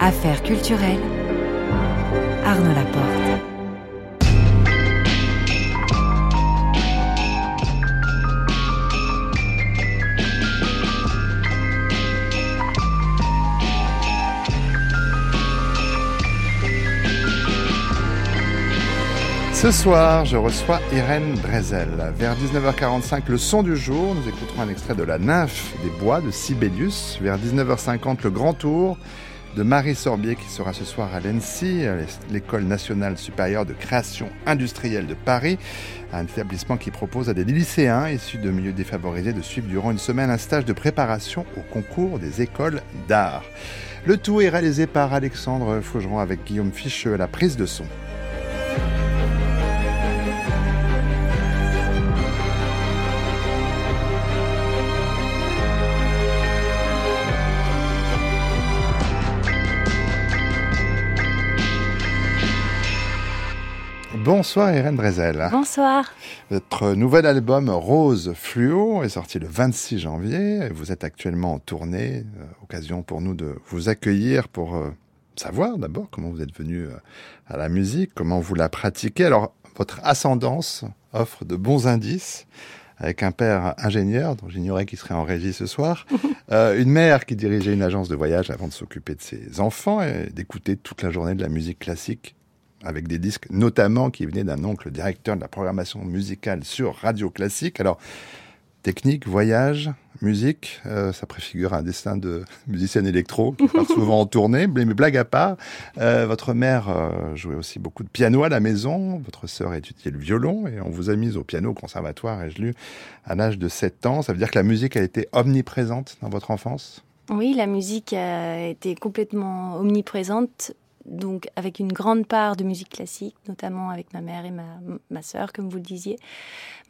Affaires culturelles. Arnaud Laporte. Ce soir, je reçois Irène Drezel. Vers 19h45, le son du jour, nous écouterons un extrait de La nymphe des bois de Sibelius. Vers 19h50, le grand tour de Marie Sorbier qui sera ce soir à l'ENSI, l'école nationale supérieure de création industrielle de Paris, un établissement qui propose à des lycéens issus de milieux défavorisés de suivre durant une semaine un stage de préparation au concours des écoles d'art. Le tout est réalisé par Alexandre Faugeron avec Guillaume Ficheux à la prise de son. Bonsoir Irène Drezel. Bonsoir. Votre nouvel album Rose Fluo est sorti le 26 janvier. Vous êtes actuellement en tournée. Euh, occasion pour nous de vous accueillir pour euh, savoir d'abord comment vous êtes venu euh, à la musique, comment vous la pratiquez. Alors, votre ascendance offre de bons indices avec un père ingénieur, dont j'ignorais qu'il serait en régie ce soir, une mère qui dirigeait une agence de voyage avant de s'occuper de ses enfants et d'écouter toute la journée de la musique classique avec des disques notamment qui venaient d'un oncle directeur de la programmation musicale sur Radio Classique. Alors, technique, voyage, musique, euh, ça préfigure un destin de musicienne électro souvent en tournée. Mais blague à part, euh, votre mère euh, jouait aussi beaucoup de piano à la maison, votre sœur étudiait le violon et on vous a mis au piano au conservatoire, ai-je lu, à l'âge de 7 ans? Ça veut dire que la musique a été omniprésente dans votre enfance? Oui, la musique a été complètement omniprésente donc avec une grande part de musique classique, notamment avec ma mère et ma, ma sœur, comme vous le disiez.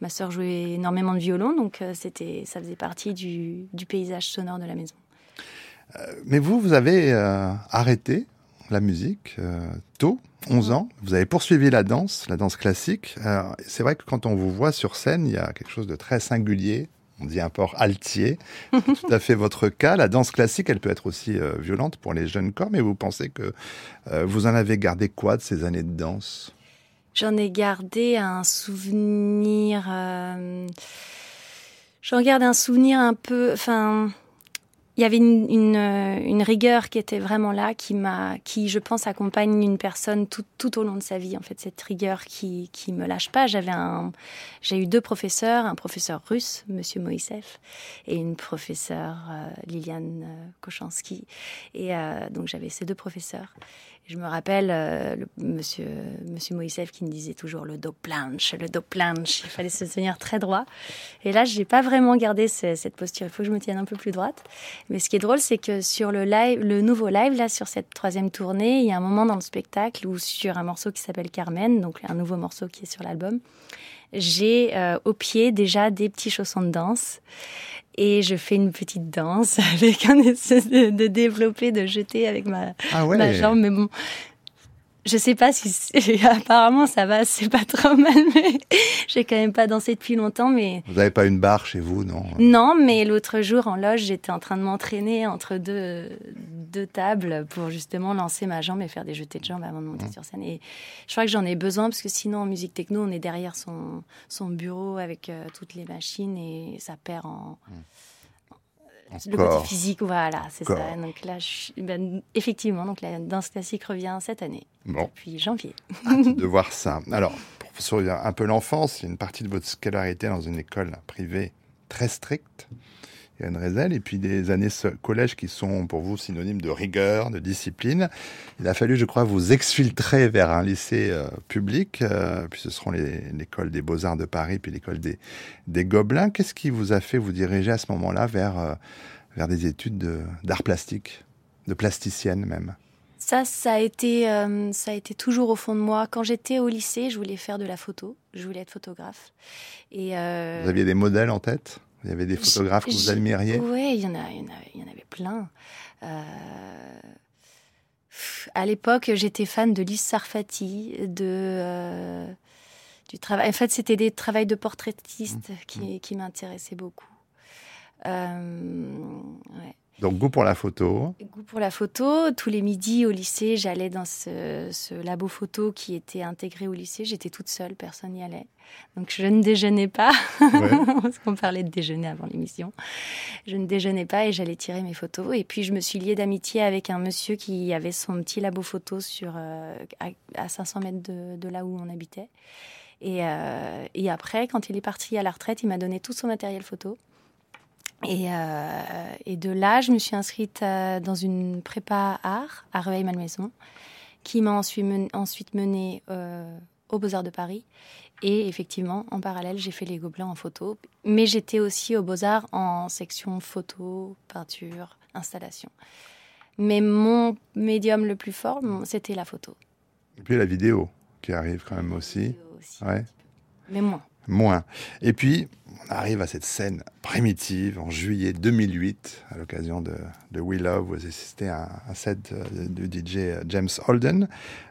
Ma sœur jouait énormément de violon, donc euh, c'était, ça faisait partie du, paysage sonore de la maison. Euh, mais vous, vous avez euh, arrêté la musique tôt, 11 ans. Vous avez poursuivi la danse, la danse classique. c'est vrai que quand on vous voit sur scène, il y a quelque chose de très singulier, on dit un port altier. tout à fait votre cas. La danse classique, elle peut être aussi euh, violente pour les jeunes corps, mais vous pensez que euh, vous en avez gardé quoi de ces années de danse? J'en ai gardé un souvenir. Euh, j'en garde un souvenir un peu. Enfin il y avait une, une, euh, une, rigueur qui était vraiment là, qui m'a, qui je pense accompagne une personne tout, tout, au long de sa vie. En fait, cette rigueur qui qui me lâche pas. J'avais un, j'ai eu deux professeurs, un professeur russe, Monsieur Moïsev, et une professeure euh, Liliane euh, Kochanski. Et euh, donc j'avais ces deux professeurs. Je me rappelle euh, monsieur, monsieur Moïsev qui me disait toujours le dos planche, le dos planche. Il fallait se tenir très droit. Et là, j'ai pas vraiment gardé cette posture. Il faut que je me tienne un peu plus droite. Mais ce qui est drôle, c'est que sur le live, le nouveau live, là, sur cette troisième tournée, il y a un moment dans le spectacle où sur un morceau qui s'appelle Carmen, donc un nouveau morceau qui est sur l'album, j'ai euh, au pied déjà des petits chaussons de danse et je fais une petite danse avec un espèce de, de développé, de jeter avec ma, ah ouais. ma jambe. Mais bon, je sais pas si apparemment ça va, c'est pas trop mal, mais j'ai quand même pas dansé depuis longtemps. Mais vous n'avez pas une barre chez vous, non Non, mais l'autre jour en loge, j'étais en train de m'entraîner entre deux deux tables pour justement lancer ma jambe et faire des jetés de jambes avant de monter mmh. sur scène. Et je crois que j'en ai besoin parce que sinon en musique techno, on est derrière son son bureau avec euh, toutes les machines et ça perd en mmh le côté physique, voilà, c'est ça. Donc là, ben, effectivement, donc la danse classique revient cette année, bon. depuis janvier. de voir ça. Alors, pour sourire un peu l'enfance, il y a une partie de votre scolarité dans une école privée très stricte. Rézel, et puis des années collège qui sont pour vous synonymes de rigueur, de discipline. Il a fallu, je crois, vous exfiltrer vers un lycée euh, public, euh, puis ce seront l'école des beaux-arts de Paris, puis l'école des, des Gobelins. Qu'est-ce qui vous a fait vous diriger à ce moment-là vers, euh, vers des études d'art plastique, de plasticienne même? Ça, ça a été, ça a été toujours au fond de moi. Quand j'étais au lycée, je voulais faire de la photo. Je voulais être photographe. Et vous aviez des modèles en tête? Il y avait des photographes que vous admiriez Oui, il y en a, il y en avait, plein. Euh, à l'époque, j'étais fan de Lise Sarfati, de du travail. En fait, c'était des travails de portraitiste mmh. qui, mmh. qui m'intéressaient beaucoup. ouais. Donc goût pour la photo. Goût pour la photo. Tous les midis au lycée, j'allais dans ce, labo photo qui était intégré au lycée. J'étais toute seule, personne n'y allait. Donc je ne déjeunais pas, parce qu'on parlait de déjeuner avant l'émission. Je ne déjeunais pas et j'allais tirer mes photos. Et puis je me suis liée d'amitié avec un monsieur qui avait son petit labo photo sur, euh, à, 500 mètres de, là où on habitait. Et, euh, et après, quand il est parti à la retraite, il m'a donné tout son matériel photo. Euh, et, de là, je me suis inscrite euh, dans une prépa art à Reveil-Malmaison, qui m'a ensuite, ensuite menée euh, aux Beaux-Arts de Paris. Et effectivement, en parallèle, j'ai fait les gobelins en photo. Mais j'étais aussi aux Beaux-Arts en section photo, peinture, installation. Mais mon médium le plus fort, c'était la photo. Et puis la vidéo, qui arrive quand même aussi. aussi ouais. Mais moins. Moins. Et puis, on arrive à cette scène primitive en juillet 2008, à l'occasion de, We Love, vous assistez à un set du DJ James Holden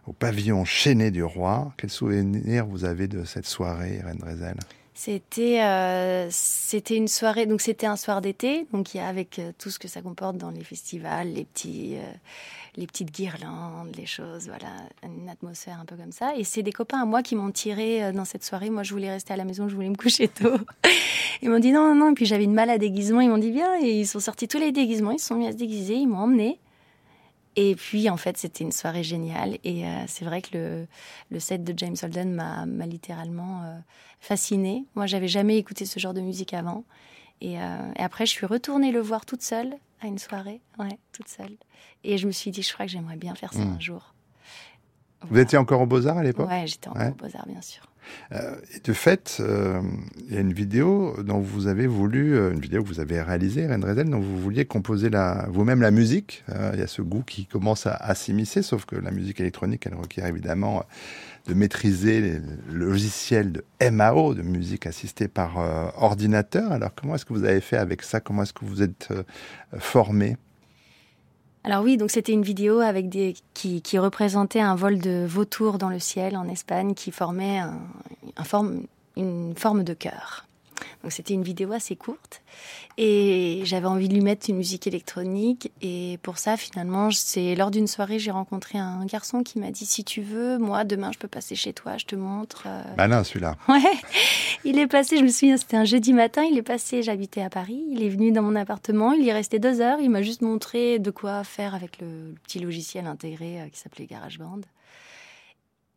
au pavillon chaîné du roi. Quel souvenir vous avez de cette soirée, Irène Drezel? C'était euh, c'était une soirée donc c'était un soir d'été donc il y a avec euh, tout ce que ça comporte dans les festivals les petits euh, les petites guirlandes les choses voilà une atmosphère un peu comme ça. Et c'est des copains à moi qui m'ont tiré dans cette soirée. Moi je voulais rester à la maison je voulais me coucher tôt. Ils m'ont dit non non non. Et puis j'avais une malle à déguisement. Ils m'ont dit bien et ils sont sortis tous les déguisements. Ils se sont mis à se déguiser. Ils m'ont emmené et puis, en fait, c'était une soirée géniale. Et euh, c'est vrai que le, le, set de James Holden m'a littéralement euh, fascinée. Moi, j'avais jamais écouté ce genre de musique avant. Euh, et, après, je suis retournée le voir toute seule à une soirée. Ouais, toute seule. Et je me suis dit, je crois que j'aimerais bien faire ça hmm. un jour. Vous étiez encore au Beaux-Arts à l'époque Ouais, j'étais encore au Beaux-Arts, bien sûr. Euh, et de fait, euh, il y a une vidéo dont vous avez voulu, euh, une vidéo que vous avez réalisée, Reine Drezel, dont vous vouliez composer vous-même la musique. il y a ce goût qui commence à, s'immiscer, sauf que la musique électronique, elle requiert évidemment de maîtriser le logiciel de MAO, de musique assistée par ordinateur. Alors comment est-ce que vous avez fait avec ça? Comment est-ce que vous êtes formé? Alors oui, donc c'était une vidéo avec des qui, qui, représentait un vol de vautours dans le ciel en Espagne qui formait une forme de cœur. Donc c'était une vidéo assez courte et j'avais envie de lui mettre une musique électronique et pour ça finalement c'est lors d'une soirée j'ai rencontré un garçon qui m'a dit si tu veux moi demain je peux passer chez toi je te montre. Bah non celui-là. Ouais, il est passé je me souviens c'était un jeudi matin il est passé j'habitais à Paris il est venu dans mon appartement il y est resté deux heures il m'a juste montré de quoi faire avec le, petit logiciel intégré euh, qui s'appelait GarageBand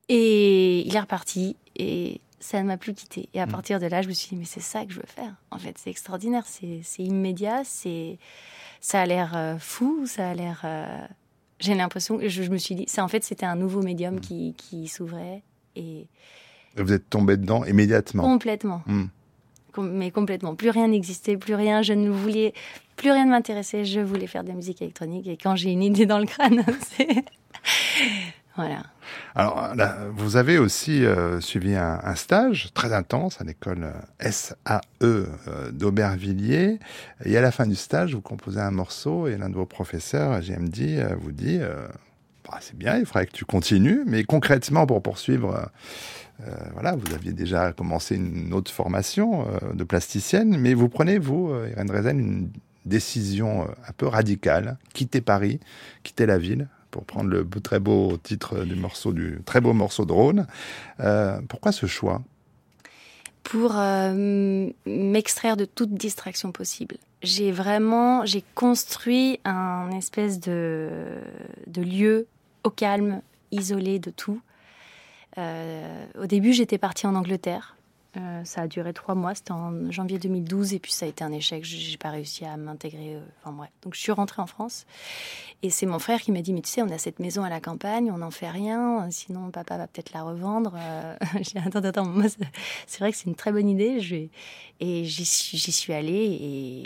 et il est reparti et ça ne m'a plus quitté. Et à mm. partir de là, je me suis dit, mais c'est ça que je veux faire. En fait, c'est extraordinaire, c'est immédiat, c'est ça a l'air euh, fou, ça a l'air. Euh, j'ai l'impression, je, je me suis dit, c'est en fait, c'était un nouveau médium mm. qui, qui s'ouvrait et. Vous êtes tombé dedans immédiatement. Complètement. Mm. mais complètement. Plus rien n'existait, plus rien. Je ne voulais, plus rien ne m'intéressait. Je voulais faire de la musique électronique. Et quand j'ai une idée dans le crâne, c'est Alors, vous avez aussi euh, suivi un, stage très intense à l'école euh, SAE euh, d'Aubervilliers. Et à la fin du stage, vous composez un morceau et l'un de vos professeurs, GMD, vous dit bah, c'est bien, il faudrait que tu continues, mais concrètement, pour poursuivre, voilà, vous aviez déjà commencé une autre formation de plasticienne, mais vous prenez, vous, Irène Drezen, une décision un peu radicale, quitter Paris, quitter la ville, pour prendre le très beau titre du morceau du très beau morceau de Rhône. Euh, pourquoi ce choix? Pour euh, m'extraire de toute distraction possible. J'ai vraiment j'ai construit un espèce de, de lieu au calme, isolé de tout. Euh, au début, j'étais partie en Angleterre euh, ça a duré trois mois, c'était en janvier 2012 et puis ça a été un échec. J'ai pas réussi à m'intégrer. Euh, enfin bref, donc je suis rentrée en France et c'est mon frère qui m'a dit mais tu sais on a cette maison à la campagne, on n'en fait rien, sinon papa va peut-être la revendre. Euh, j'ai dit attends attends, moi c'est vrai que c'est une très bonne idée. Et j'y suis allée et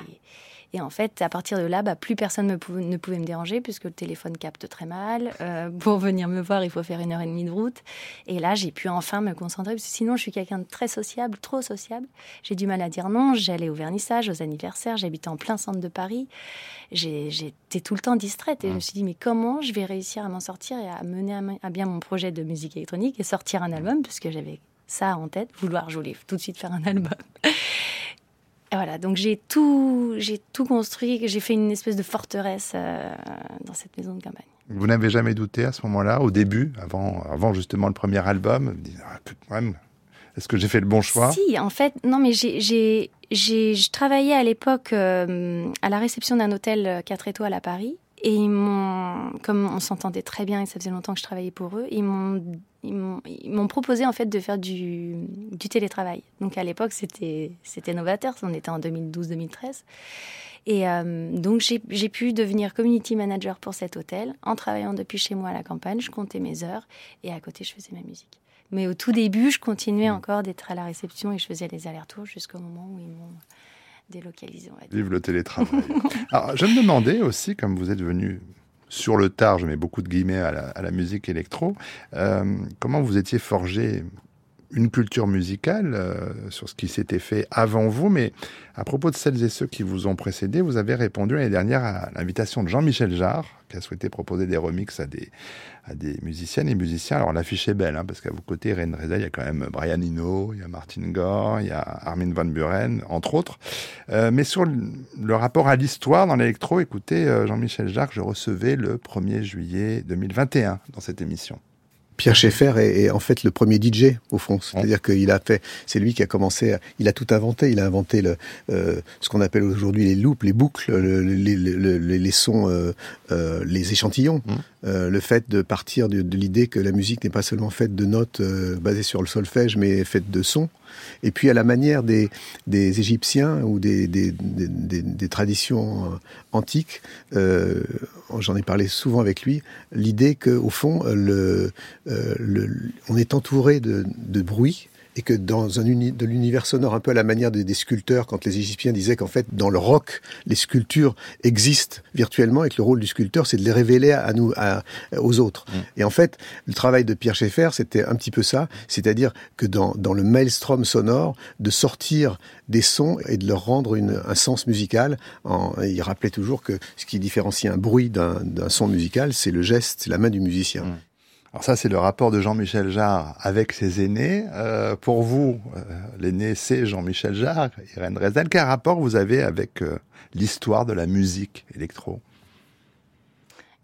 Et en fait, à partir de là, bah, plus personne ne pouvait me déranger puisque le téléphone capte très mal. Euh, pour venir me voir, il faut faire une heure et demie de route. Et là, j'ai pu enfin me concentrer parce que sinon, je suis quelqu'un de très sociable, trop sociable. J'ai du mal à dire non. J'allais au vernissage, aux anniversaires. J'habitais en plein centre de Paris. J'étais tout le temps distraite et je me suis dit, mais comment je vais réussir à m'en sortir et à mener à bien mon projet de musique électronique et sortir un album puisque j'avais ça en tête, vouloir, je voulais tout de suite faire un album. Et voilà, donc j'ai tout, j'ai tout construit, j'ai fait une espèce de forteresse euh, dans cette maison de campagne. Vous n'avez jamais douté à ce moment-là, au début, avant, avant justement le premier album, ah, est-ce que j'ai fait le bon choix? Si, en fait, non, mais j'ai, je travaillais à l'époque euh, à la réception d'un hôtel 4 étoiles à Paris. Et ils m'ont, comme on s'entendait très bien et ça faisait longtemps que je travaillais pour eux, ils m'ont ils m'ont proposé en fait de faire du, du télétravail. Donc à l'époque, c'était c'était novateur, on était en 2012-2013. Et euh, donc j'ai pu devenir community manager pour cet hôtel en travaillant depuis chez moi à la campagne. Je comptais mes heures et à côté, je faisais ma musique. Mais au tout début, je continuais mmh. encore d'être à la réception et je faisais les allers-retours jusqu'au moment où ils m'ont délocalisé. Vive le télétravail. Alors, je me demandais aussi, comme vous êtes venu sur le tard, je mets beaucoup de guillemets à la, musique électro, euh, comment vous étiez forgé une culture musicale euh, sur ce qui s'était fait avant vous, mais à propos de celles et ceux qui vous ont précédé, vous avez répondu l'année dernière à l'invitation de Jean-Michel Jarre, qui a souhaité proposer des remixes à des, à des musiciennes et musiciens. Alors l'affiche est belle, hein, parce qu'à vos côtés, Ren Reza, il y a quand même Brian Eno, il y a Martin Gore, il y a Armin Van Buren, entre autres. Euh, mais sur le, rapport à l'histoire dans l'électro, écoutez, euh, Jean-Michel Jarre, je recevais le 1er juillet 2021 dans cette émission. Pierre Schaeffer est, en fait le premier DJ au fond, c'est-à-dire qu'il a fait, c'est lui qui a commencé, il a tout inventé, il a inventé le, euh, ce qu'on appelle aujourd'hui les loops, les boucles, les, les, sons, euh, euh, les échantillons, mmh. le fait de partir de, l'idée que la musique n'est pas seulement faite de notes basées sur le solfège, mais faite de sons. Et puis à la manière des, des Égyptiens ou des, des, des, traditions euh, antiques, euh, j'en ai parlé souvent avec lui, l'idée qu'au fond, le, euh, le, on est entouré de, de bruit et que dans un uni, de l'univers sonore un peu à la manière des, des sculpteurs, quand les Égyptiens disaient qu'en fait dans le rock les sculptures existent virtuellement et que le rôle du sculpteur c'est de les révéler à nous, à, aux autres. Mm. Et en fait le travail de Pierre Schaeffer c'était un petit peu ça, c'est-à-dire que dans, dans le maelstrom sonore de sortir des sons et de leur rendre une, un sens musical. En, il rappelait toujours que ce qui différencie un bruit d'un son musical, c'est le geste, c'est la main du musicien. Mm. Alors ça, c'est le rapport de Jean-Michel Jarre avec ses aînés. Euh, pour vous, euh, l'aîné, c'est Jean-Michel Jarre, Irène Rezel. Quel rapport vous avez avec euh, l'histoire de la musique électro?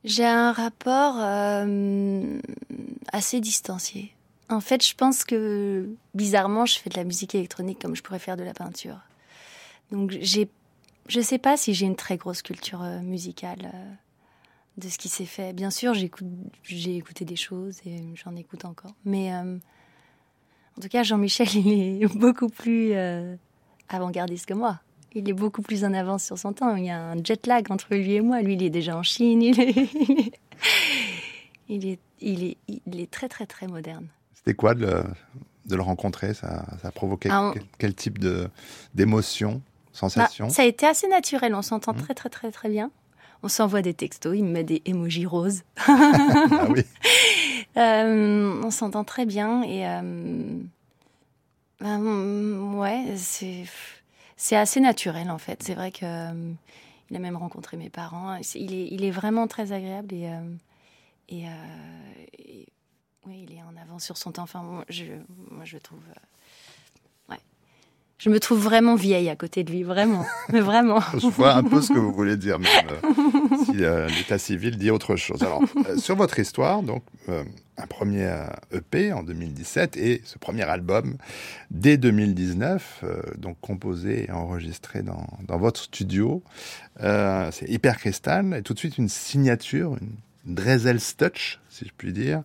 J'ai un rapport assez distancié. En fait, je pense que bizarrement, je fais de la musique électronique comme je pourrais faire de la peinture. Donc, j'ai, je sais pas si j'ai une très grosse culture musicale de ce qui s'est fait. Bien sûr, j'ai écouté des choses et j'en écoute encore. Mais euh, en tout cas, Jean-Michel, il est beaucoup plus euh, avant-gardiste que moi. Il est beaucoup plus en avance sur son temps. Il y a un jet lag entre lui et moi. Lui, il est déjà en Chine. Il est, il est, il est, il est, très, très, très moderne. C'était quoi de le, de le, rencontrer? Ça, ça a provoqué ah, quel, type d'émotion, sensation? Bah, Ça a été assez naturel. On s'entend mmh. très, très, très, très bien on s'envoie des textos, il me met des emojis roses. ah oui. Euh, on s'entend très bien et euh, ben, ouais, c'est c'est assez naturel en fait. C'est vrai que euh, il a même rencontré mes parents. Il est il est vraiment très agréable et et, oui, il est en avance sur son temps. Enfin, moi, je moi je trouve je me trouve vraiment vieille à côté de lui, vraiment, mais vraiment. je vois un peu ce que vous voulez dire, même euh, si euh, l'état civil dit autre chose. Alors, euh, sur votre histoire, donc un premier EP en 2017 et ce premier album dès 2019, donc composé et enregistré dans, dans votre studio, c'est Hyper Crystal et tout de suite une signature, une Dressel's Touch, si je puis dire,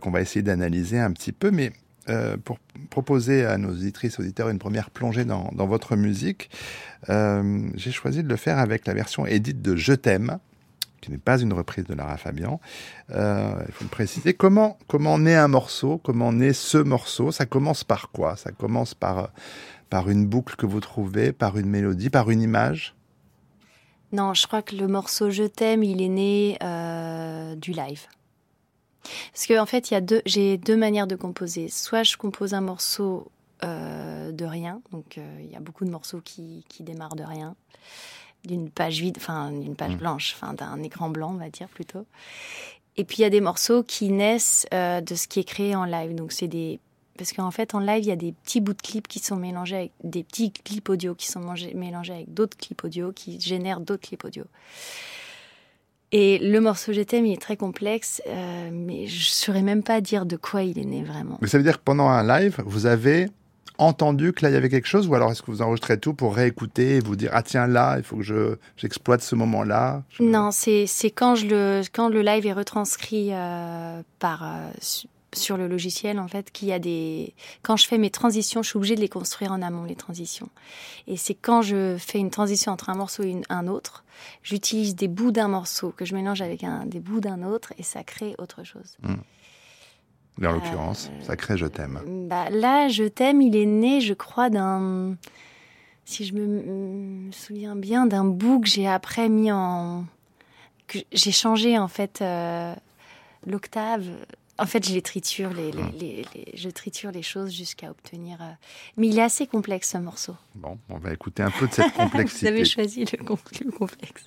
qu'on va essayer d'analyser un petit peu, mais euh, pour proposer à nos auditrices auditeurs une première plongée dans, votre musique, euh, j'ai choisi de le faire avec la version édite de Je t'aime, qui n'est pas une reprise de Lara Fabian. Euh, il faut me préciser comment comment naît un morceau, comment naît ce morceau. Ça commence par quoi? Ça commence par par une boucle que vous trouvez, par une mélodie, par une image? Non, je crois que le morceau Je t'aime, il est né du live. Parce qu'en en fait, il y a deux, j'ai deux manières de composer. Soit je compose un morceau euh, de rien, donc euh, il y a beaucoup de morceaux qui, qui démarrent de rien, d'une page vide, enfin d'une page Mm. blanche, enfin d'un écran blanc, on va dire plutôt. Et puis il y a des morceaux qui naissent euh, de ce qui est créé en live. Donc c'est des parce qu'en fait en live il y a des petits bouts de clips qui sont mélangés avec des petits clips audio qui sont mangés- mélangés avec d'autres clips audio qui génèrent d'autres clips audio. Et le morceau Je t'aime, il est très complexe, euh, mais je saurais même pas dire de quoi il est né vraiment. Mais ça veut dire que pendant un live, vous avez entendu que là, il y avait quelque chose ou alors est-ce que vous enregistrez tout pour réécouter et vous dire, ah tiens, là, il faut que je, j'exploite ce moment-là Je- Non, c'est c'est quand je le quand le live est retranscrit euh, par euh, sur le logiciel en fait qu'il y a des quand je fais mes transitions, je suis obligée de les construire en amont les transitions. Et c'est quand je fais une transition entre un morceau et une- un autre, j'utilise des bouts d'un morceau que je mélange avec un des bouts d'un autre et ça crée autre chose. Mais en l'occurrence, Euh, sacré, je t'aime. Bah, là, je t'aime, il est né, je crois, d'un. Si je me, me souviens bien, d'un bout que j'ai après mis en. que j'ai changé, en fait, euh, l'octave. En fait, je les triture, hmm. les, je triture les choses jusqu'à obtenir. Euh, mais il est assez complexe ce morceau. Bon, on va écouter un peu de cette complexité. Vous avez choisi le, com le complexe.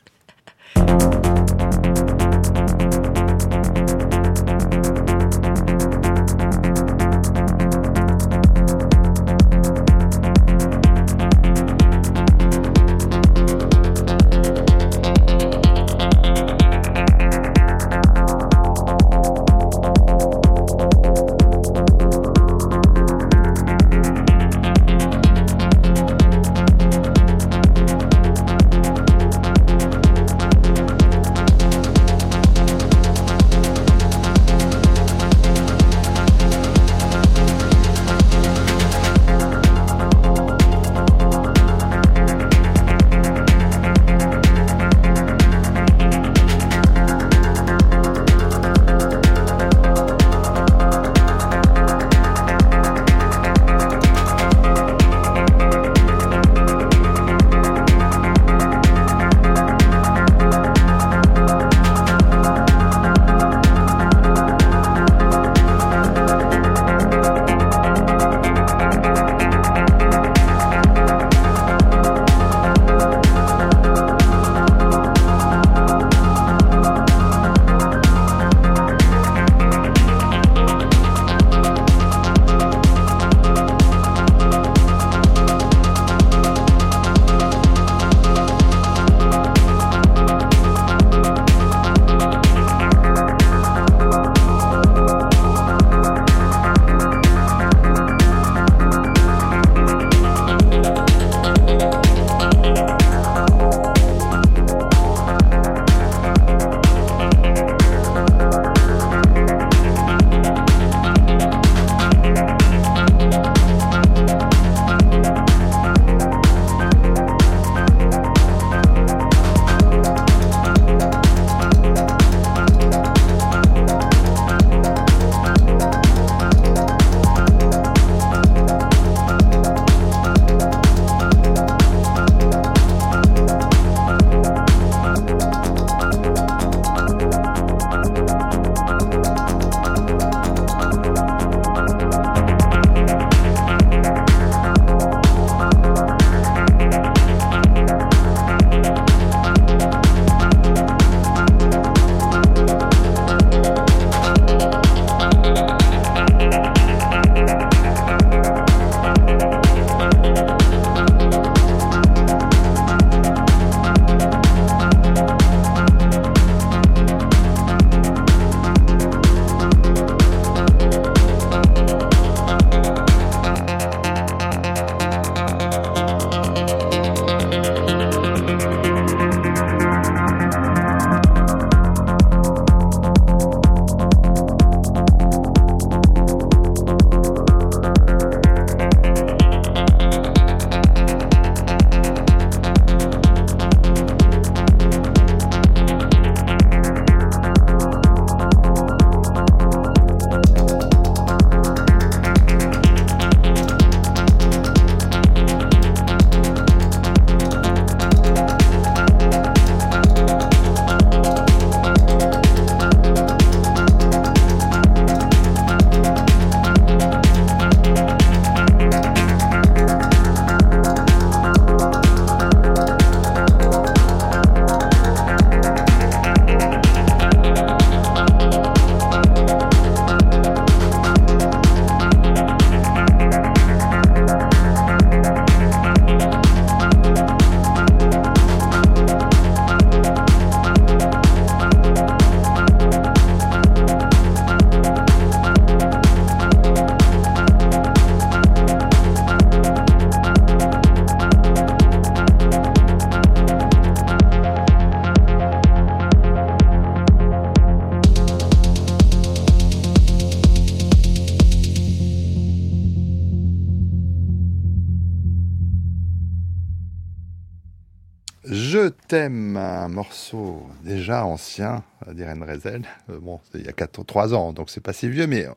Un morceau déjà ancien d'Irène Rezel. Euh, bon, il y a 4, 3 ans, donc c'est pas si vieux, mais.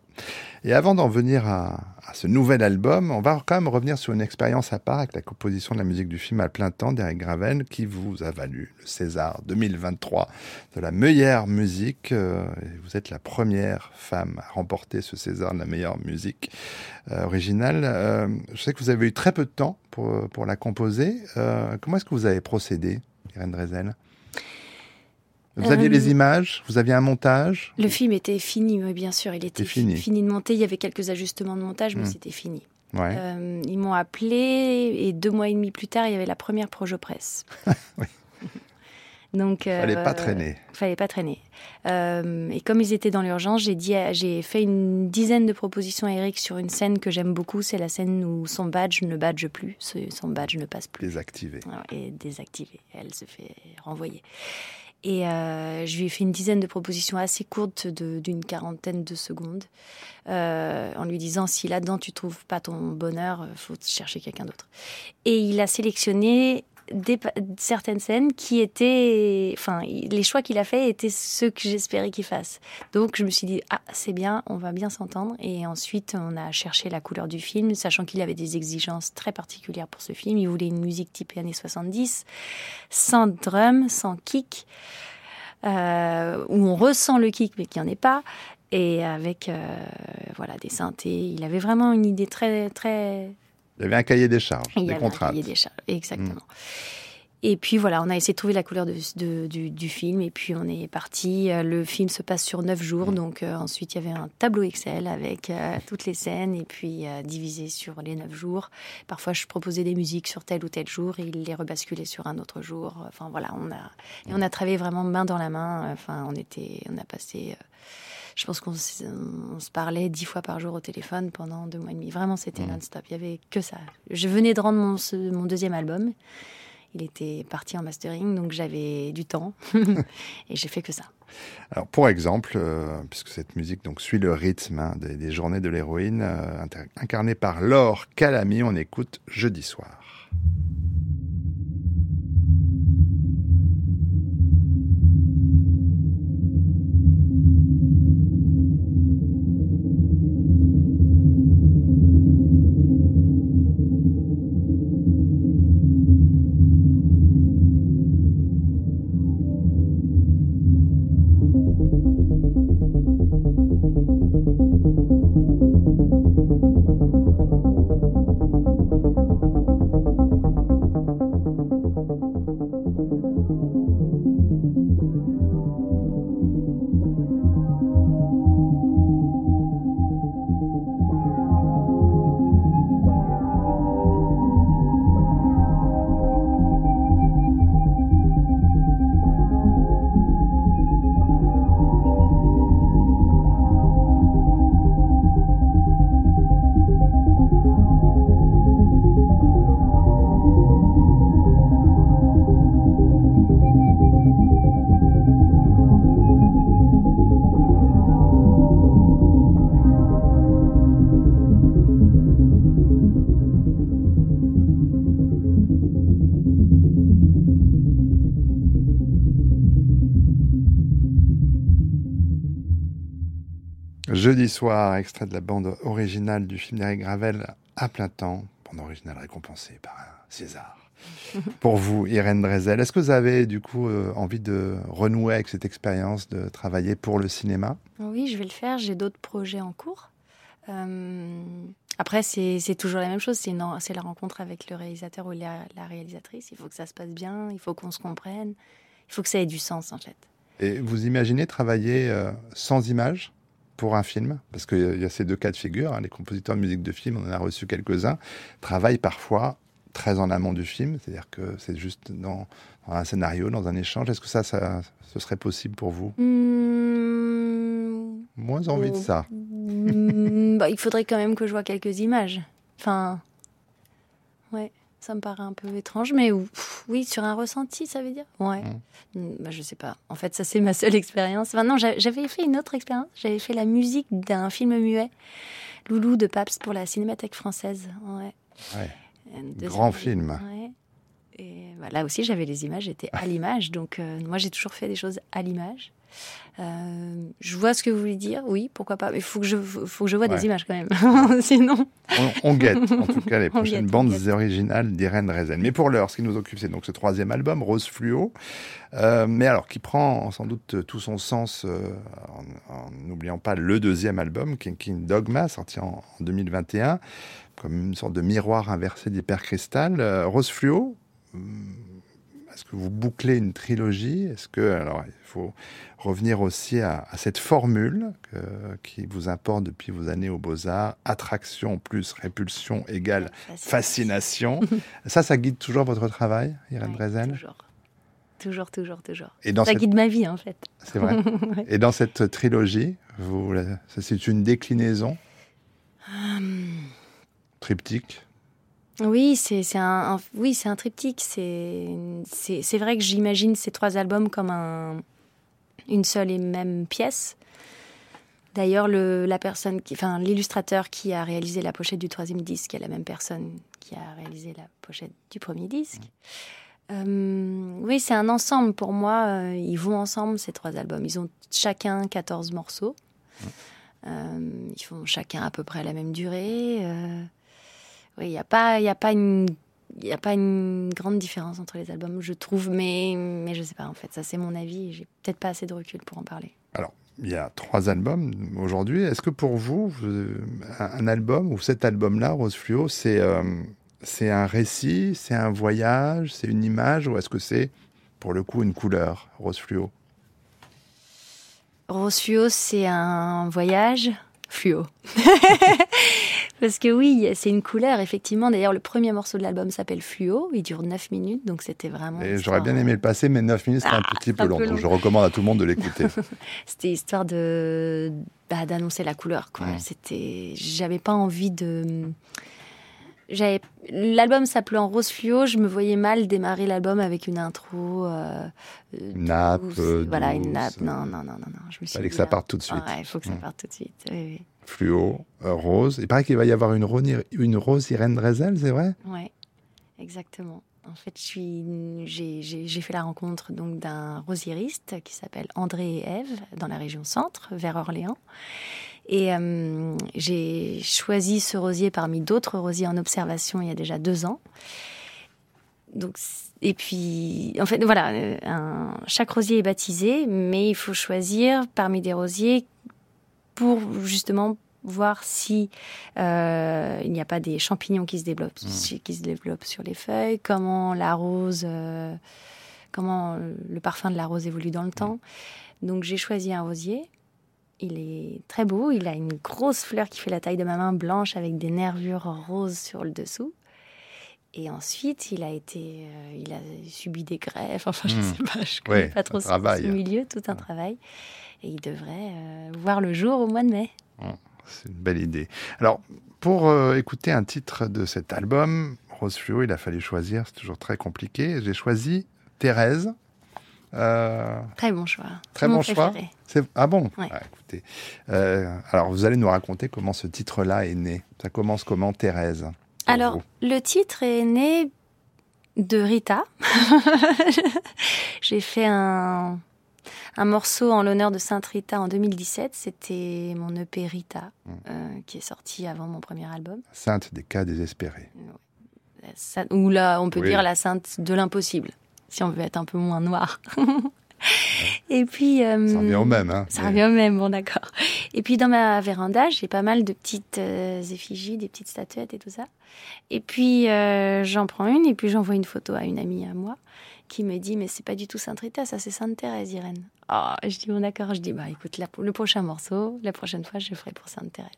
Et avant d'en venir à, ce nouvel album, on va quand même revenir sur une expérience à part avec la composition de la musique du film à plein temps d'Eric Gravel, qui vous a valu le César 2023 de la meilleure musique. Euh, vous êtes la première femme à remporter ce César de la meilleure musique euh, originale. je sais que vous avez eu très peu de temps pour, pour la composer. comment est-ce que vous avez procédé Irène Drezel vous aviez les euh, images, vous aviez un montage. Le film était fini, oui, bien sûr. Il était fini. fini de monter. Il y avait quelques ajustements de montage, mais hmm. c'était fini. Euh, ils m'ont appelé et deux mois et demi plus tard, il y avait la première projet presse. oui. Donc, fallait pas euh, traîner. Fallait pas traîner. et comme ils étaient dans l'urgence, j'ai dit, j'ai fait une dizaine de propositions à Eric sur une scène que j'aime beaucoup. C'est la scène où son badge ne badge plus, son badge ne passe plus. Désactivé. Et désactivé. Elle se fait renvoyer. Et euh, je lui ai fait une dizaine de propositions assez courtes d'une quarantaine de secondes, euh, en lui disant si là-dedans tu trouves pas ton bonheur, faut chercher quelqu'un d'autre. Et il a sélectionné certaines scènes qui étaient, enfin, les choix qu'il a fait étaient ceux que j'espérais qu'il fasse. Donc je me suis dit ah c'est bien, on va bien s'entendre. Et ensuite on a cherché la couleur du film, sachant qu'il avait des exigences très particulières pour ce film. Il voulait une musique type années 70, sans drum, sans kick, euh, où on ressent le kick mais qu'il n'y en ait pas. Et avec euh, voilà des synthés, il avait vraiment une idée très très il y avait un cahier des charges, Il des contrats. Un cahier des charges, exactement. Mm. Et puis voilà, on a essayé de trouver la couleur de, du, film et puis on est parti. Euh, le film se passe sur neuf jours, mm. donc euh, ensuite il y avait un tableau Excel avec euh, toutes les scènes et puis divisé sur les neuf jours. Parfois je proposais des musiques sur tel ou tel jour et il les rebasculait sur un autre jour. Enfin voilà, on a et on a travaillé vraiment main dans la main. Enfin on était, on a passé je pense qu'on se parlait dix fois par jour au téléphone pendant deux mois et demi. Vraiment, c'était mmh. non-stop. Il y avait que ça. Je venais de rendre mon, mon deuxième album. Il était parti en mastering, donc j'avais du temps et j'ai fait que ça. Alors, pour exemple, euh, puisque cette musique donc suit le rythme hein, des, journées de l'héroïne, euh, incarnée par Laure Calamy, on écoute jeudi soir. Soir, extrait de la bande originale du film d'Eric Gravel à plein temps, bande originale récompensée par un César. Pour vous, Irène Drezel, est-ce que vous avez du coup euh, envie de renouer avec cette expérience de travailler pour le cinéma? Oui, je vais le faire. J'ai d'autres projets en cours. Euh, après, c'est toujours la même chose. C'est la rencontre avec le réalisateur ou la, réalisatrice. Il faut que ça se passe bien. Il faut qu'on se comprenne. Il faut que ça ait du sens, en fait. Et vous imaginez travailler euh, sans images? Pour un film, parce qu'il y a ces deux cas de figure, hein, les compositeurs de musique de film, on en a reçu quelques-uns, travaillent parfois très en amont du film, c'est-à-dire que c'est juste dans, un scénario, dans un échange. Est-ce que ça, ça, ce serait possible pour vous? Mmh. Moins envie de ça. Mmh, bah, il faudrait quand même que je vois quelques images. Enfin. Ça me paraît un peu étrange, mais oui, sur un ressenti, ça veut dire Ouais. Je mmh. Bah, je sais pas. En fait, ça, c'est ma seule expérience. Enfin, non, j'avais fait une autre expérience. J'avais fait la musique d'un film muet, Loulou de Pabst pour la Cinémathèque française. Ouais. ouais. Grand film. Et bah, là aussi, j'avais les images, j'étais à l'image. Donc, euh, moi, j'ai toujours fait des choses à l'image. Euh, je vois ce que vous voulez dire, oui, pourquoi pas. Mais il faut que je, faut que je vois Ouais. des images quand même. Sinon, On, on guette, en tout cas, les prochaines guette, bandes originales d'Irène Rezen. Mais pour l'heure, ce qui nous occupe, c'est donc ce troisième album, Rose Fluo. Euh, mais alors, qui prend sans doute tout son sens euh, en n'oubliant pas le deuxième album, King Dogma, sorti en, en 2021, comme une sorte de miroir inversé d'hypercristal. Rose Fluo, hum, est-ce que vous bouclez une trilogie? Est-ce que, alors, il faut revenir aussi à, à cette formule que- qui vous importe depuis vos années aux Beaux-Arts, attraction plus répulsion égale fascination. ça, ça guide toujours votre travail, Irène Ouais, Toujours. Toujours, toujours, toujours. Et dans Ça cette... guide ma vie, en fait. C'est vrai. Ouais. Et dans cette trilogie, vous, c'est une déclinaison? Hum. triptyque? Oui, c'est un, un- oui, c'est un triptyque. C'est vrai que j'imagine ces trois albums comme un, une seule et même pièce. D'ailleurs, le la personne, qui, enfin l'illustrateur qui a réalisé la pochette du troisième disque est la même personne qui a réalisé la pochette du premier disque. Euh, oui, c'est un ensemble pour moi. euh, ils vont ensemble ces trois albums. Ils ont chacun 14 morceaux. Euh, ils font chacun à peu près la même durée. euh, oui, il n'y a pas, il y a pas une, il y a pas une grande différence entre les albums, je trouve, mais mais je sais pas en fait, ça c'est mon avis. J'ai peut-être pas assez de recul pour en parler. Alors, il y a trois albums aujourd'hui. Est-ce que pour vous, un, un album ou cet album-là, Rose Fluo, c'est euh, c'est un récit, c'est un voyage, c'est une image ou est-ce que c'est pour le coup une couleur, Rose Fluo? Rose Fluo, c'est un voyage fluo. Parce que oui, c'est une couleur, effectivement. D'ailleurs, le premier morceau de l'album s'appelle Fluo. Il dure 9 minutes, donc c'était vraiment. J'aurais bien aimé le passer, mais 9 minutes, c'est un Ah, petit peu un long. peu Donc je recommande à tout le monde de l'écouter. C'était histoire de bah, d'annoncer la couleur quoi. Mm. C'était j'avais pas envie de j'avais l'album s'appelait en rose fluo, je me voyais mal démarrer l'album avec une intro euh, euh, Une nappe, douce. euh, voilà une nappe. Non non non non non, je me suis Fallait que ça parte tout de suite. Ouais, il faut que ça Mm. parte tout de suite. Oui, oui. Fluo, euh, rose. Il paraît qu'il va y avoir une, Roni- une rose Irène Drezel, c'est vrai? Ouais, exactement. En fait, j'ai, fait la rencontre donc d'un rosieriste qui s'appelle André et Ève dans la région centre, vers Orléans. Et euh, j'ai choisi ce rosier parmi d'autres rosiers en observation il y a déjà deux ans. Donc, et puis, en fait, voilà, euh, un- chaque rosier est baptisé, mais il faut choisir parmi des rosiers pour justement voir si euh, il n'y a pas des champignons qui se développent, qui se développent sur les feuilles, comment la rose, euh, comment le parfum de la rose évolue dans le temps. Donc j'ai choisi un rosier. Il est très beau. Il a une grosse fleur qui fait la taille de ma main blanche avec des nervures roses sur le dessous. Et ensuite, il a été, euh, il a subi des greffes. Enfin, je Hmm. sais pas, je connais Ouais, pas trop ce, milieu, tout un travail. Et il devrait euh, voir le jour au mois de mai. C'est une belle idée. Alors, pour euh, écouter un titre de cet album, Rose Fluo, il a fallu choisir, c'est toujours très compliqué. J'ai choisi Thérèse. Euh, Très bon choix. Très bon choix. ah bon? Ouais. Ah, écoutez. Euh, alors, vous allez nous raconter comment ce titre-là est né. Ça commence comment, Thérèse? Alors, le titre est né de Rita. J'ai fait un, un morceau en l'honneur de Sainte Rita en 2017. C'était mon EP Rita, Mm. euh, qui est sorti avant mon premier album. Sainte des cas désespérés. Sainte- Ou là, on peut Oui. dire la sainte de l'impossible, si on veut être un peu moins noir. Et puis. euh, Ça revient au même. Hein, Ça mais- revient au même, bon d'accord. Et puis dans ma véranda, j'ai pas mal de petites euh, effigies, des petites statuettes et tout ça. Et puis euh, j'en prends une et puis j'envoie une photo à une amie à moi qui me dit mais c'est pas du tout Sainte Rita, ça c'est Sainte Thérèse, Irène. Oh, je dis bon d'accord, je dis bah écoute la- le prochain morceau, la prochaine fois je ferai pour Sainte Thérèse.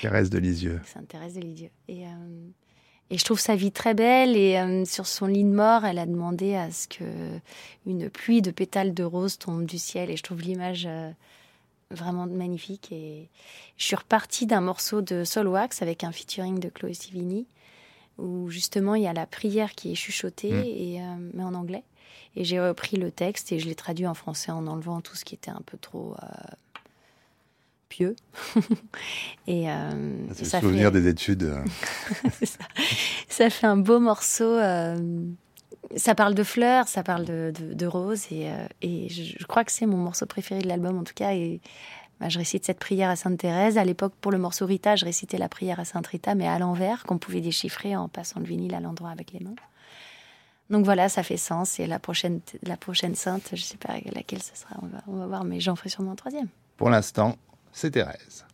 Thérèse de Lisieux. Sainte Thérèse de Lisieux. Et, et je trouve sa vie très belle. Et euh, sur son lit de mort, elle a demandé à ce que une pluie de pétales de rose tombe du ciel. Et je trouve l'image euh, vraiment magnifique. Et je suis repartie d'un morceau de Sol Wax avec un featuring de Chloé Sivini, où justement il y a la prière qui est chuchotée, Mm. et, euh, mais en anglais. Et j'ai repris le texte et je l'ai traduit en français en enlevant tout ce qui était un peu trop pieux. et, euh, C'est et le ça souvenir fait- des études. c'est ça. Ça fait un beau morceau euh, ça parle de fleurs, ça parle de, de, roses, et, euh, et je, crois que c'est mon morceau préféré de l'album en tout cas. Et bah, je récite cette prière à Sainte Thérèse. À l'époque, pour le morceau Rita, je récitais la prière à Sainte Rita, mais à l'envers, qu'on pouvait déchiffrer en passant le vinyle à l'endroit avec les mains. Donc voilà, ça fait sens. Et la prochaine, la prochaine sainte, je ne sais pas laquelle ce sera, on va, on va voir, mais j'en ferai sûrement un troisième. Pour l'instant, c'est Thérèse.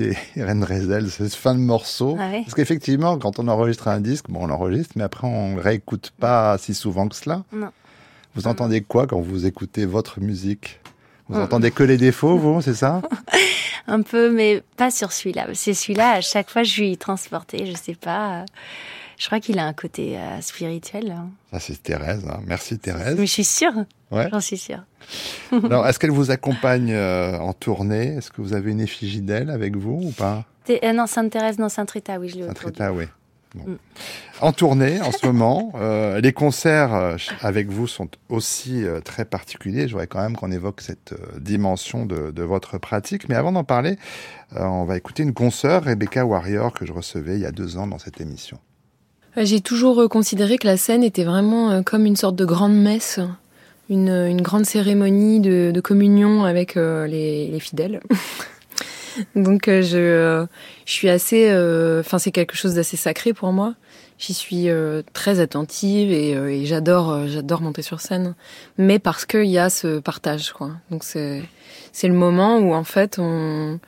Et Irène Rezel, cette fin de morceau. Ah Parce qu'effectivement, quand on enregistre un disque, bon, on l'enregistre, mais après, on ne réécoute pas si souvent que cela. Non. Vous entendez quoi quand vous écoutez votre musique? Vous entendez que les défauts, vous, c'est ça? Un peu, mais pas sur celui-là. C'est celui-là, à chaque fois, je suis transportée, je sais pas. Je crois qu'il a un côté euh, spirituel. Hein. Ça, c'est Thérèse. Hein. Merci, Thérèse. Mais je suis sûre. Ouais. J'en suis sûre. Alors, est-ce qu'elle vous accompagne euh, en tournée? Est-ce que vous avez une effigie d'elle avec vous ou pas? Euh, Non, Sainte Thérèse, non, Sainte Rita, oui, je l'ai Sainte Rita, oui. Mm. En tournée en ce moment, euh, les concerts avec vous sont aussi très particuliers. Je voudrais quand même qu'on évoque cette dimension de, de, votre pratique. Mais avant d'en parler, on va écouter une consoeur, Rebecca Warrior, que je recevais il y a deux ans dans cette émission. J'ai toujours considéré que la scène était vraiment comme une sorte de grande messe, une, une grande cérémonie de, de communion avec les, les fidèles. Donc euh, je, euh, je suis assez, euh, enfin c'est quelque chose d'assez sacré pour moi. J'y suis très attentive et, et j'adore, j'adore monter sur scène. Mais parce qu'il y a ce partage, quoi. Donc c'est, c'est le moment où en fait on,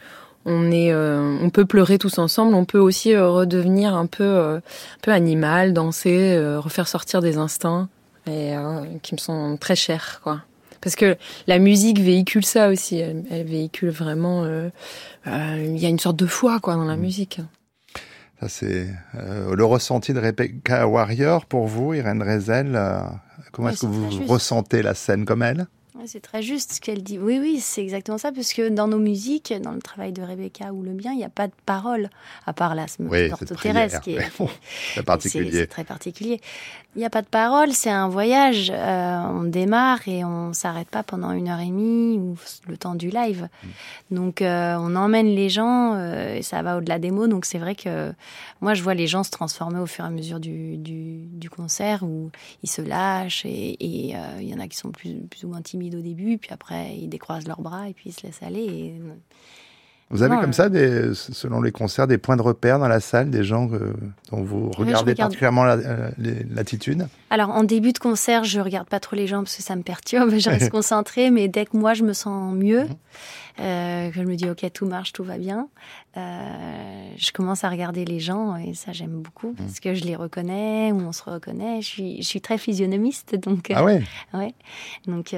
on est, on peut pleurer tous ensemble. On peut aussi redevenir un peu, un peu animal, danser, refaire sortir des instincts et qui me sont très chers, quoi parce que la musique véhicule ça aussi. Elle, véhicule vraiment. Euh, euh, il y a une sorte de foi quoi dans la mm. musique. Ça c'est euh, le ressenti de Rebecca Warrior pour vous, Irène Rezel. comment est-ce que vous ressentez la scène comme elle? C'est très juste ce qu'elle dit. Oui, oui, c'est exactement ça, parce que dans nos musiques, dans le travail de Rebecca ou le mien, il n'y a pas de parole, à part la oui, orthotéresse, qui est, particulier. C'est très particulier. Il n'y a pas de parole, c'est un voyage. Euh, on démarre et on s'arrête pas pendant une heure et demie ou le temps du live. Mm. Donc, euh, on emmène les gens euh, et ça va au-delà des mots. Donc, c'est vrai que moi, je vois les gens se transformer au fur et à mesure du, du, du concert où ils se lâchent et il y en a qui sont plus, plus ou moins timides au début, puis après ils décroisent leurs bras et puis ils se laissent aller. Vous avez comme ça, des, selon les concerts, des points de repère dans la salle, des gens dont vous regardez particulièrement euh, l'attitude? Alors, en début de concert, je regarde pas trop les gens parce que ça me perturbe, je reste concentrée, mais dès que moi je me sens mieux, mhm. euh, que je me dis ok, tout marche, tout va bien, euh, je commence à regarder les gens et ça j'aime beaucoup mhm. parce que je les reconnais ou on se reconnaît. Je suis, je suis très physionomiste, donc. ah ouais? ouais. Donc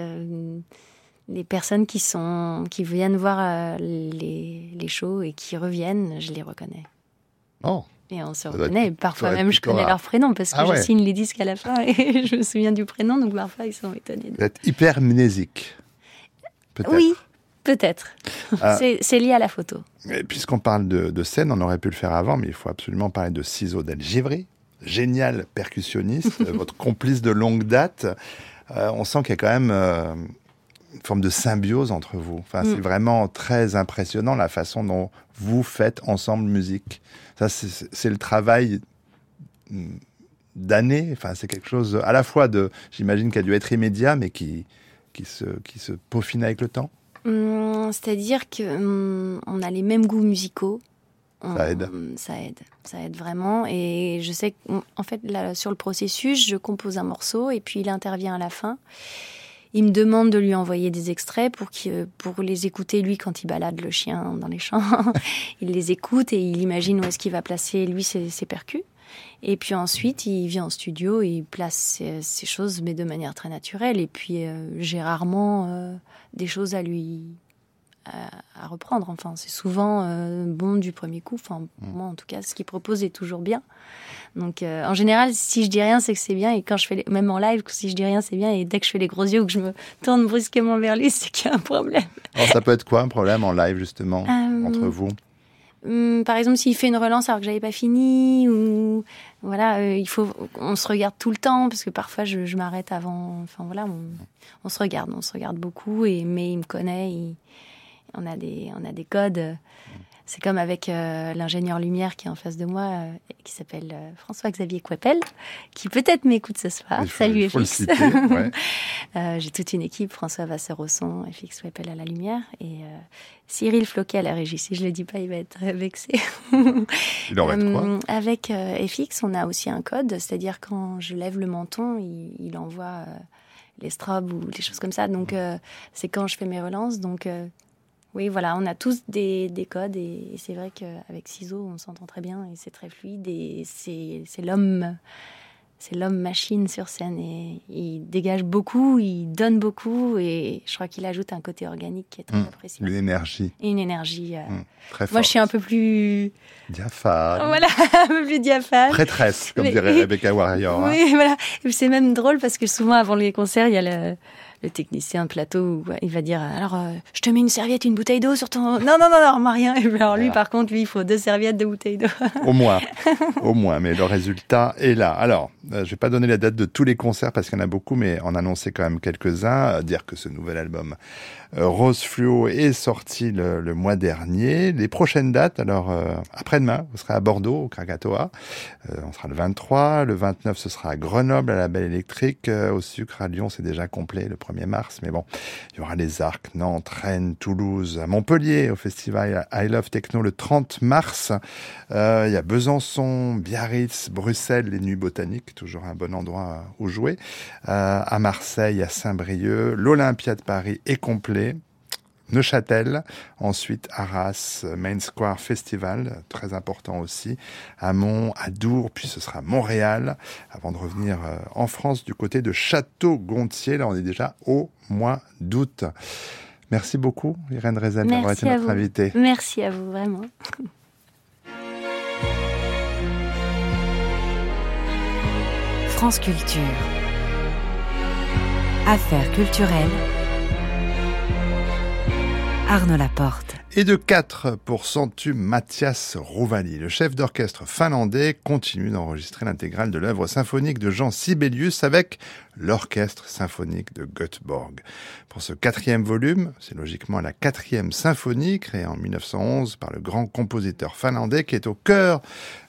les personnes qui sont qui viennent voir euh, les, les, shows et qui reviennent, je les reconnais. Oh. Et on se reconnaît. Parfois même, je connais leur prénom parce que ah je signe les disques à la fin et je me souviens du prénom, donc parfois ils sont étonnés. Vous êtes hyper mnésique. Oui, peut-être. Ah. C'est lié à la photo. Puisqu'on parle de, de, scène, on aurait pu le faire avant, mais il faut absolument parler de Ciseaux Del Givry, génial percussionniste, votre complice de longue date. Euh, on sent qu'il y a quand même euh, une forme de symbiose entre vous. Enfin, c'est mm. vraiment très impressionnant la façon dont vous faites ensemble musique. Ça, c'est le travail d'années. Enfin, c'est quelque chose à la fois de, j'imagine, qui a dû être immédiat, mais qui, qui, se, qui se peaufine avec le temps. Mm, c'est-à-dire qu'on mm, on a les mêmes goûts musicaux. Ça aide. Ça aide, ça aide vraiment. Et je sais qu'en fait, là, sur le processus, je compose un morceau et puis il intervient à la fin. Il me demande de lui envoyer des extraits pour, pour les écouter lui quand il balade le chien dans les champs. il les écoute et il imagine où est-ce qu'il va placer lui ses, ses, percus. Et puis ensuite, il vient en studio et il place ces, choses, mais de manière très naturelle. Et puis euh, j'ai rarement euh, des choses à lui à, reprendre. Enfin, c'est souvent euh, bon du premier coup. Enfin, pour mm. moi, en tout cas, ce qu'il propose est toujours bien. Donc, euh, en général, si je dis rien, c'est que c'est bien. Et quand je fais, les... même en live, si je dis rien, c'est bien. Et dès que je fais les gros yeux ou que je me tourne brusquement vers lui, c'est qu'il y a un problème. Alors, ça peut être quoi un problème en live, justement, euh, entre vous? Hum, par exemple, s'il fait une relance alors que j'avais pas fini, ou voilà, il faut, on se regarde tout le temps parce que parfois je, je m'arrête avant. Enfin voilà, on, on, se regarde, on se regarde beaucoup. Et mais il me connaît, il, on a des, on a des codes. C'est comme avec euh, l'ingénieur lumière qui est en face de moi, euh, qui s'appelle euh, François-Xavier Coipel, qui peut-être m'écoute ce soir. Salut FX. J'ai toute une équipe, François Vasseur au son, FX Coipel à la lumière, et Cyril Floquet à la régie. Si je le dis pas, il va être vexé. il en quoi? Avec FX, on a aussi un code, c'est-à-dire quand je lève le menton, il, il envoie les strobes ou des choses comme ça. Donc c'est quand je fais mes relances. Donc oui, voilà, on a tous des, des codes et, c'est vrai qu'avec Ciseaux, on s'entend très bien et c'est très fluide et c'est l'homme, c'est l'homme machine sur scène et il dégage beaucoup, il donne beaucoup et je crois qu'il ajoute un côté organique qui est très Mmh. appréciable. Une énergie Et une énergie. euh, mmh, très forte. Moi, je suis un peu plus, Diaphane. voilà, un peu plus diaphane. Prêtresse, comme Mais- dirait Rebecca Warrior. hein. Oui, voilà. C'est même drôle parce que souvent avant les concerts, il y a le, le technicien de plateau il va dire alors euh, je te mets une serviette, une bouteille d'eau sur ton. Non non non non, moi rien. Et puis, alors lui Voilà. par contre, lui il faut deux serviettes, deux bouteilles d'eau. Au moins, au moins, mais le résultat est là. Alors, euh, je vais pas donner la date de tous les concerts parce qu'il y en a beaucoup, mais en annoncer quand même quelques-uns. Euh, Dire que ce nouvel album euh, Rose Fluo est sorti le, le mois dernier. Les prochaines dates, alors euh, après-demain, vous serez à Bordeaux, au Krakatoa. Euh, on sera le 23. Le 29, ce sera à Grenoble, à la Belle Électrique. Euh, au Sucre, à Lyon, c'est déjà complet le 1er mars. Mais bon, il y aura les Arcs, Nantes, Rennes, Toulouse, Montpellier, au festival I Love Techno le 30 mars. Euh, il y a Besançon, Biarritz, Bruxelles, les Nuits Botaniques, toujours un bon endroit où jouer. Euh, à Marseille, à Saint-Brieuc, l'Olympia de Paris est complet. Neuchâtel, ensuite Arras, Main Square Festival, très important aussi, à Mont, à Dour, puis ce sera Montréal, avant de revenir euh, en France du côté de Château-Gontier. Là, on est déjà au mois d'août. Merci beaucoup, Irène Rezel, d'avoir été notre vous. invitée. Merci à vous vraiment. France Culture. Affaires culturelles. Arnaud Laporte. Et de 4 pour Centume, Mathias Rouvali, le chef d'orchestre finlandais, continue d'enregistrer l'intégrale de l'œuvre symphonique de Jean Sibelius avec l'orchestre symphonique de Göteborg. Pour ce quatrième volume, c'est logiquement la quatrième symphonie créée en 1911 par le grand compositeur finlandais qui est au cœur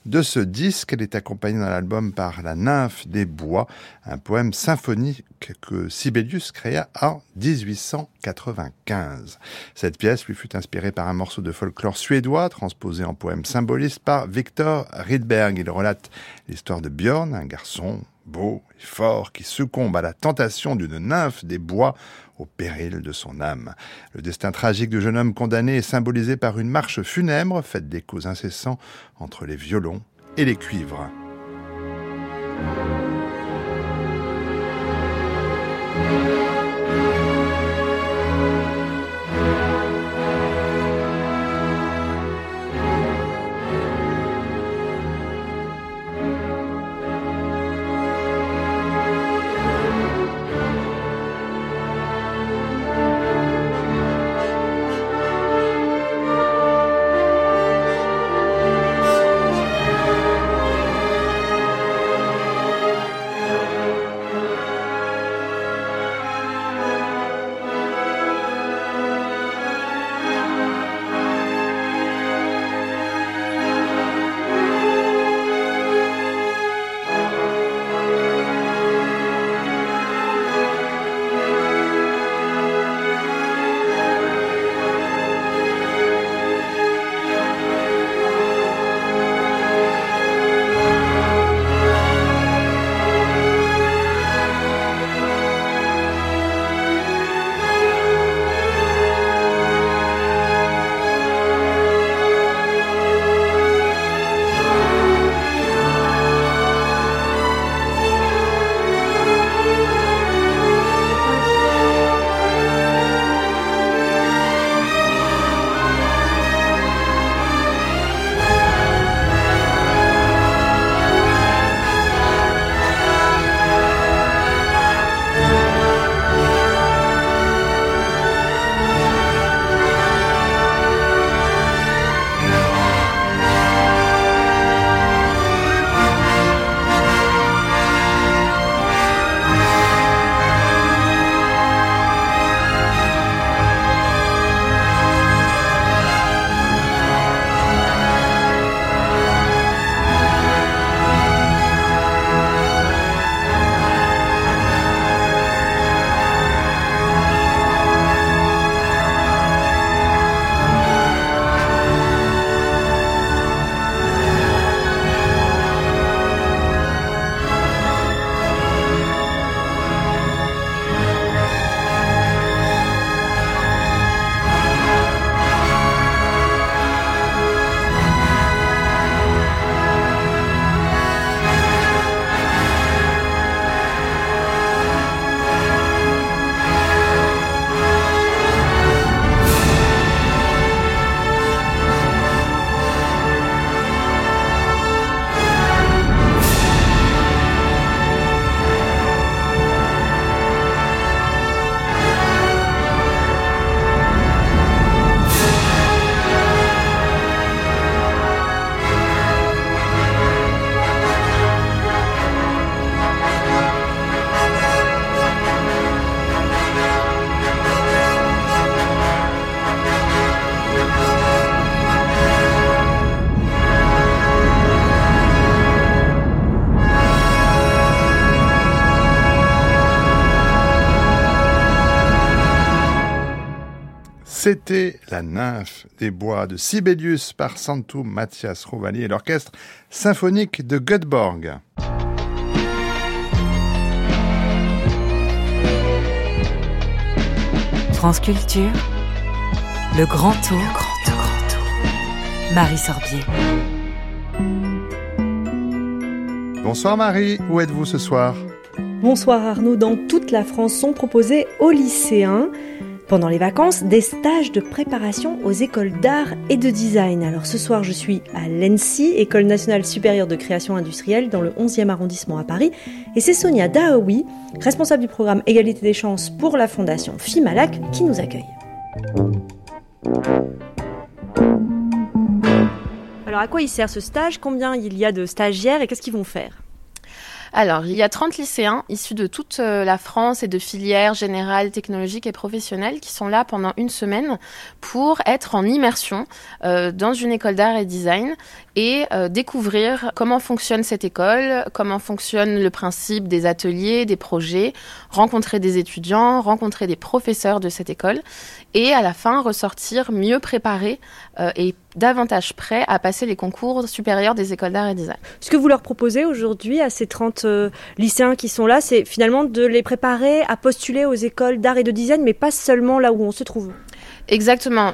de ce disque. Elle est accompagnée dans l'album par La nymphe des bois, un poème symphonique que Sibelius créa en 1895. Cette pièce lui fut inspirée par un morceau de folklore suédois transposé en poème symboliste par Victor Rydberg. Il relate l'histoire de Björn, un garçon beau et fort qui succombe à la tentation d'une nymphe des bois au péril de son âme. Le destin tragique du jeune homme condamné est symbolisé par une marche funèbre faite d'échos incessants entre les violons et les cuivres. C'était La nymphe des bois de Sibelius par Santu Mathias Rovali et l'orchestre symphonique de Göteborg. France Culture, le grand tour, le grand tour, grand tour. Marie Sorbier. Bonsoir Marie, où êtes-vous ce soir? Bonsoir Arnaud, dans toute la France sont proposés aux lycéens pendant les vacances des stages de préparation aux écoles d'art et de design. Alors ce soir je suis à l'ENSI, École nationale supérieure de création industrielle dans le 11e arrondissement à Paris, et c'est Sonia Daoui, responsable du programme Égalité des chances pour la fondation FIMALAC, qui nous accueille. Alors à quoi il sert ce stage? Combien il y a de stagiaires et qu'est-ce qu'ils vont faire? Alors, il y a 30 lycéens issus de toute euh, la France et de filières générales, technologiques et professionnelles qui sont là pendant une semaine pour être en immersion euh, dans une école d'art et design et euh, découvrir comment fonctionne cette école, comment fonctionne le principe des ateliers, des projets, rencontrer des étudiants, rencontrer des professeurs de cette école et à la fin ressortir mieux préparés et davantage prêts à passer les concours supérieurs des écoles d'art et design. Ce que vous leur proposez aujourd'hui à ces 30 euh, lycéens qui sont là, c'est finalement de les préparer à postuler aux écoles d'art et de design, mais pas seulement là où on se trouve. Exactement.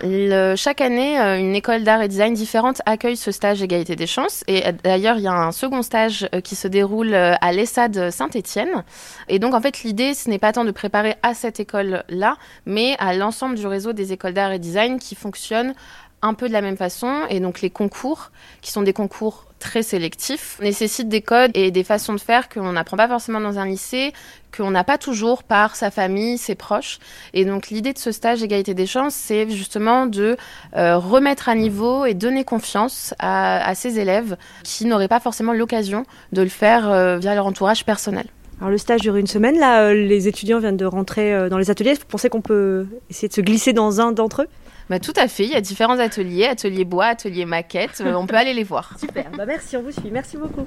chaque année, euh, une école d'art et design différente accueille ce stage égalité des chances. Et euh, d'ailleurs, il y a un second stage qui se déroule à l'ESSAD Saint-Étienne. Et donc, en fait, l'idée, ce n'est pas tant de préparer à cette école-là, mais à l'ensemble du réseau des écoles d'art et design qui fonctionnent un peu de la même façon. Et donc les concours, qui sont des concours très sélectifs, nécessitent des codes et des façons de faire qu'on n'apprend pas forcément dans un lycée, qu'on n'a pas toujours par sa famille, ses proches. Et donc l'idée de ce stage égalité des chances, c'est justement de euh, remettre à niveau et donner confiance à, ces élèves qui n'auraient pas forcément l'occasion de le faire euh, via leur entourage personnel. Alors le stage dure une semaine, là euh, les étudiants viennent de rentrer dans les ateliers. Vous pensez qu'on peut essayer de se glisser dans un d'entre eux? Bah, tout à fait, il y a différents ateliers, atelier bois, atelier maquette, euh, on peut aller les voir. Super, bah, merci, on vous suit, merci beaucoup.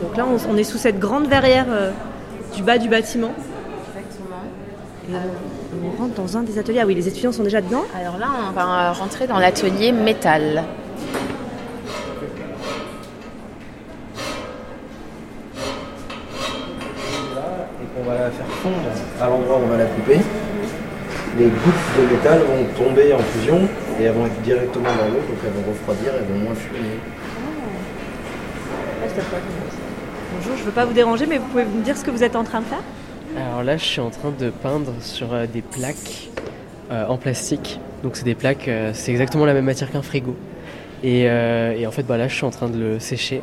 Donc là, on, est sous cette grande verrière euh, du bas du bâtiment. Exactement. Et on rentre dans un des ateliers. Ah oui, les étudiants sont déjà dedans. Alors là, on va rentrer dans l'atelier métal. on va la faire fondre à l'endroit où on va la couper. Les gouttes de métal vont tomber en fusion et elles vont être directement dans l'eau, donc elles vont refroidir, elles vont moins fumer. Bonjour, je ne veux pas vous déranger, mais vous pouvez me dire ce que vous êtes en train de faire? Alors là, je suis en train de peindre sur euh, des plaques euh, en plastique. Donc c'est des plaques, euh, c'est exactement la même matière qu'un frigo. Et, en fait, bah là, je suis en train de le sécher.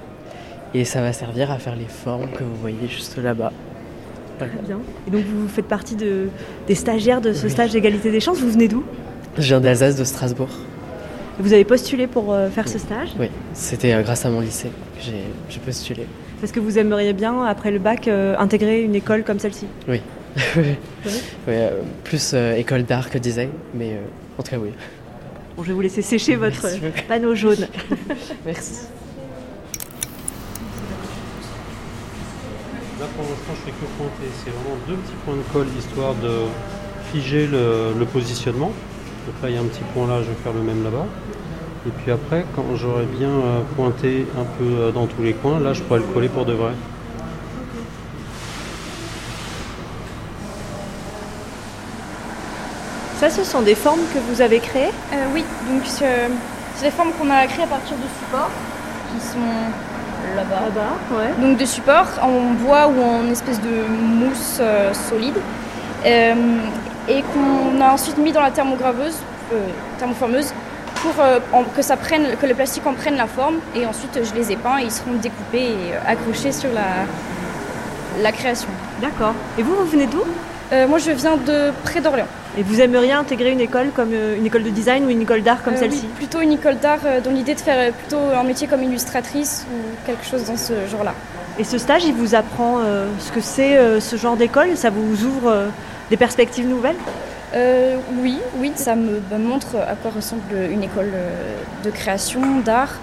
Et ça va servir à faire les formes que vous voyez juste là-bas. Bien. Et donc vous faites partie de, des stagiaires de ce stage d'égalité des chances. Vous venez d'où? Je viens d'Alsace, de Strasbourg. Vous avez postulé pour euh, faire ce stage? Oui, c'était euh, grâce à mon lycée que j'ai postulé. Parce que vous aimeriez bien, après le bac, euh, intégrer une école comme celle-ci? Oui. oui plus école d'art que design, mais en tout cas oui. Bon, je vais vous laisser sécher votre panneau jaune. Merci. Là pour l'instant je fais que pointer, c'est vraiment deux petits points de colle histoire de figer le, positionnement. Donc là il y a un petit point là, je vais faire le même là-bas. Et puis après, quand j'aurai bien euh, pointé un peu euh, dans tous les coins, là je pourrai le coller pour de vrai. Ça, ce sont des formes que vous avez créées? Euh, Oui, donc c'est des formes qu'on a créées à partir de supports qui sont là-bas. Donc de support en bois ou en espèce de mousse euh, solide. Euh, et qu'on a ensuite mis dans la thermograveuse, euh, thermoformeuse, pour que, ça prenne, que le plastique en prenne la forme. Et ensuite, je les ai peints et ils seront découpés et accrochés sur la, la création. D'accord. Et vous, vous venez d'où? Moi, je viens de près d'Orléans. Et vous aimeriez intégrer une école comme euh, une école de design ou une école d'art comme euh, celle-ci oui, Plutôt une école d'art euh, dont l'idée de faire plutôt un métier comme illustratrice ou quelque chose dans ce genre-là. Et ce stage, il vous apprend ce que c'est ce genre d'école? Ça vous ouvre des perspectives nouvelles? Oui, oui, ça me, montre à quoi ressemble une école de création, d'art.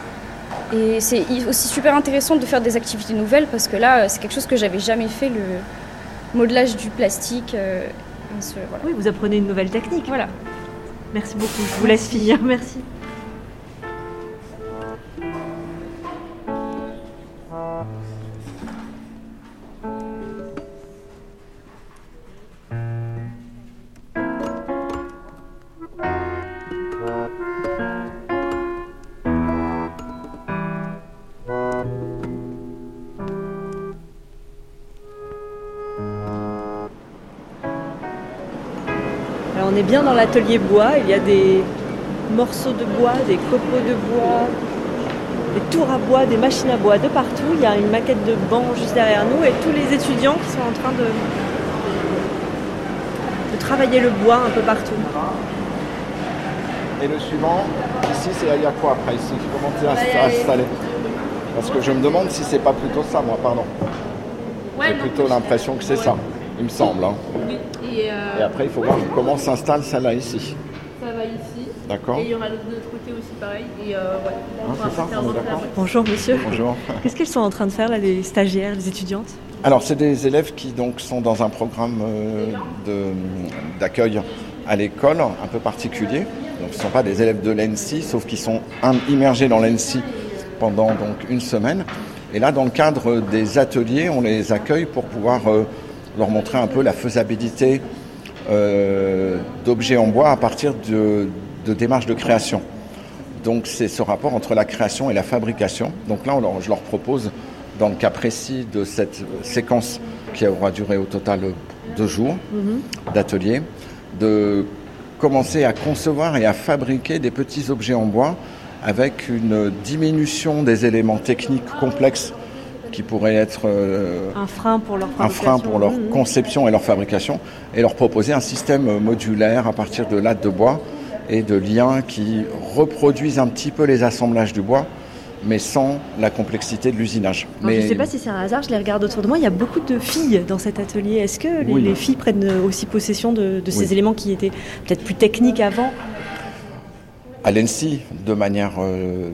Et c'est aussi super intéressant de faire des activités nouvelles parce que là, c'est quelque chose que j'avais jamais fait, le modelage du plastique. Voilà. Oui, vous apprenez une nouvelle technique. Voilà. Merci beaucoup. Je vous laisse finir. Merci. Bien dans l'atelier bois. Il y a des morceaux de bois, des copeaux de bois, des tours à bois, des machines à bois de partout. Il y a une maquette de banc juste derrière nous et tous les étudiants qui sont en train de, de travailler le bois un peu partout. Et le suivant, ici, c'est il y a quoi après ici? Comment tu es installé? Parce que je me demande si c'est pas plutôt ça, moi, pardon. J'ai plutôt l'impression que c'est ça, il me semble. hein. Et, euh, Et après, il faut voir comment s'installe celle-là ici. ça va ici. D'accord Et il y aura de l'autre côté aussi pareil. Et euh, ouais. Ça, on d'accord Bonjour monsieur. Bonjour. Qu'est-ce qu'elles sont en train de faire là, les stagiaires, les étudiantes? Alors, c'est des élèves qui donc sont dans un programme euh, d'accueil à l'école un peu particulier. Donc, ce ne sont pas des élèves de l'ENSI, sauf qu'ils sont im- immergés dans l'ENSI pendant donc une semaine. Et là, dans le cadre des ateliers, on les accueille pour pouvoir euh, leur montrer un peu la faisabilité euh, d'objets en bois à partir de, de démarches de création. Donc c'est ce rapport entre la création et la fabrication. Donc là, on leur- je leur propose, dans le cas précis de cette séquence qui aura duré au total deux jours d'atelier, de commencer à concevoir et à fabriquer des petits objets en bois avec une diminution des éléments techniques complexes qui pourraient être euh, Un frein pour leur un frein pour leur conception et leur fabrication et leur proposer un système modulaire à partir de lattes de bois et de liens qui reproduisent un petit peu les assemblages du bois mais sans la complexité de l'usinage. Je ne sais pas si c'est un hasard, je les regarde autour de moi. Il y a beaucoup de filles dans cet atelier. Est-ce que les, Oui. les filles prennent aussi possession de, de ces Oui. éléments qui étaient peut-être plus techniques avant? À l'ENSI, de manière euh,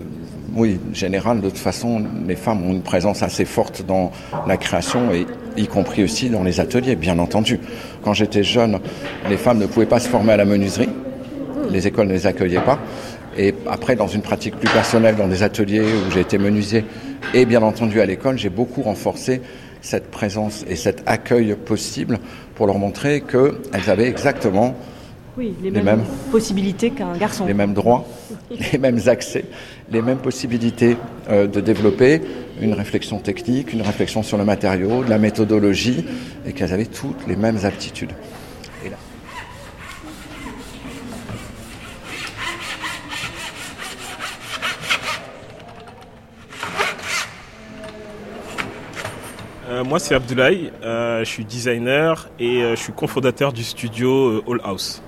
oui, générale, de toute façon, les femmes ont une présence assez forte dans la création et y compris aussi dans les ateliers, bien entendu. Quand j'étais jeune, les femmes ne pouvaient pas se former à la menuiserie. Les écoles ne les accueillaient pas. Et après, dans une pratique plus personnelle, dans des ateliers où j'ai été menuisier et bien entendu à l'école, j'ai beaucoup renforcé cette présence et cet accueil possible pour leur montrer qu'elles avaient exactement Oui, les, mêmes. possibilités qu'un garçon. les mêmes droits, les mêmes accès, les mêmes possibilités euh, de développer une réflexion technique, une réflexion sur le matériau, de la méthodologie, et qu'elles avaient toutes les mêmes aptitudes. Et là- Euh, moi, c'est Abdoulaye. Euh, je suis designer et je suis cofondateur du studio All House.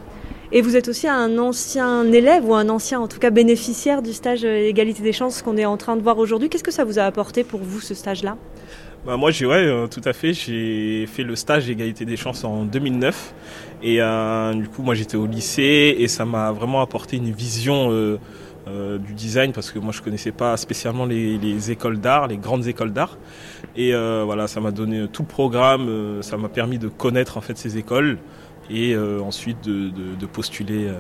Et vous êtes aussi un ancien élève ou un ancien, en tout cas, bénéficiaire du stage euh, égalité des chances qu'on est en train de voir aujourd'hui. Qu'est-ce que ça vous a apporté pour vous, ce stage-là? Bah, moi, j'ai ouais, euh, tout à fait. J'ai fait le stage égalité des chances en 2009 et euh, du coup, moi, j'étais au lycée et ça m'a vraiment apporté une vision du design parce que moi, je connaissais pas spécialement les, les écoles d'art, les grandes écoles d'art. Et voilà, ça m'a donné tout le programme. ça m'a permis de connaître en fait ces écoles et euh, ensuite de, de- de postuler euh,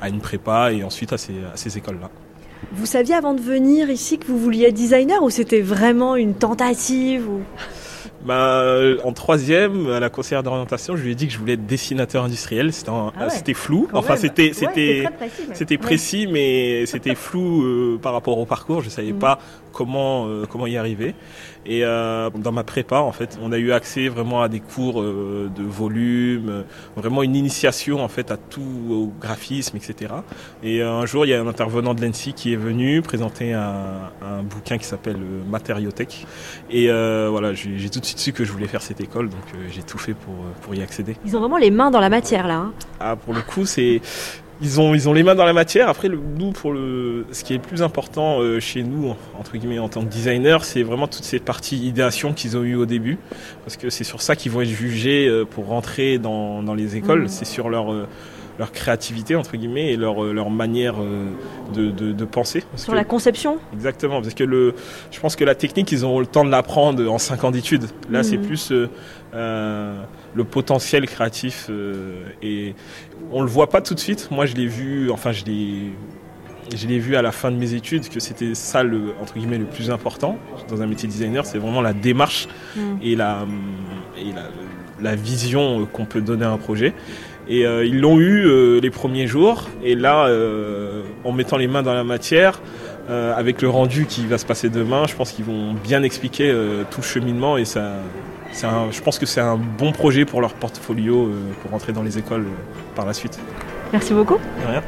à une prépa et ensuite à ces, à ces écoles-là. Vous saviez avant de venir ici que vous vouliez être designer ou c'était vraiment une tentative ou... Bah, en troisième, à la conseillère d'orientation, je lui ai dit que je voulais être dessinateur industriel. C'était un- Ah ouais, c'était flou. Enfin, même. c'était c'était précis, même. c'était Ouais. précis, mais c'était flou euh, par rapport au parcours. Je savais Mhm. pas comment euh, comment y arriver. Et euh, dans ma prépa, en fait, on a eu accès vraiment à des cours euh, de volume, euh, vraiment une initiation en fait à tout au graphisme, etc. Et un jour, il y a un intervenant de l'ENSI qui est venu présenter un, un bouquin qui s'appelle Matériotech. Et voilà, j'ai tout de suite su que je voulais faire cette école, donc j'ai tout fait pour, pour y accéder. Ils ont vraiment les mains dans la matière là. hein. Ah, pour le coup, c'est ils ont ils ont les mains dans la matière. Après, le, nous pour le ce qui est le plus important euh, chez nous entre guillemets en tant que designer, c'est vraiment toute cette partie idéation qu'ils ont eu au début, parce que c'est sur ça qu'ils vont être jugés euh, pour rentrer dans dans les écoles. Mhm. C'est sur leur euh, leur créativité entre guillemets et leur, leur manière de, de, de penser. Parce Sur la conception? Exactement, parce que le, je pense que la technique, ils ont le temps de l'apprendre en 5 ans d'études. Là, c'est plus euh, le potentiel créatif et on le voit pas tout de suite. Moi, je l'ai vu, enfin, je l'ai je l'ai vu à la fin de mes études que c'était ça le entre guillemets le plus important dans un métier designer, c'est vraiment la démarche mm. et la et la, la vision qu'on peut donner à un projet. Et euh, ils l'ont eu euh, les premiers jours. Et là, euh, en mettant les mains dans la matière, avec le rendu qui va se passer demain, je pense qu'ils vont bien expliquer tout le cheminement. Et ça, un, je pense que c'est un bon projet pour leur portfolio pour rentrer dans les écoles par la suite. Merci beaucoup. rien.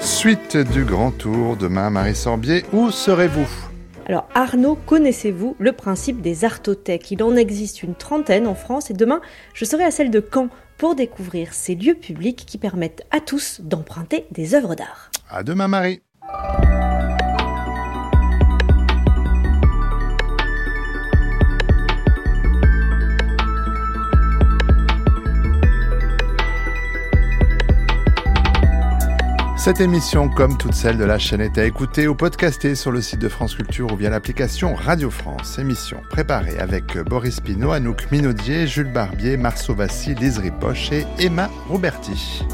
Suite du grand tour demain, Marie Sorbier, où serez-vous? Alors Arnaud, connaissez-vous le principe des artothèques? Il en existe une trentaine en France et demain, je serai à celle de Caen pour découvrir ces lieux publics qui permettent à tous d'emprunter des œuvres d'art. À demain Marie. Cette émission, comme toutes celles de la chaîne, est à écouter ou podcaster sur le site de France Culture ou via l'application Radio France. Émission préparée avec Boris Pinault, Anouk Minaudier, Jules Barbier, Marceau Vassi, Lise Ripoche et Emma Roberti.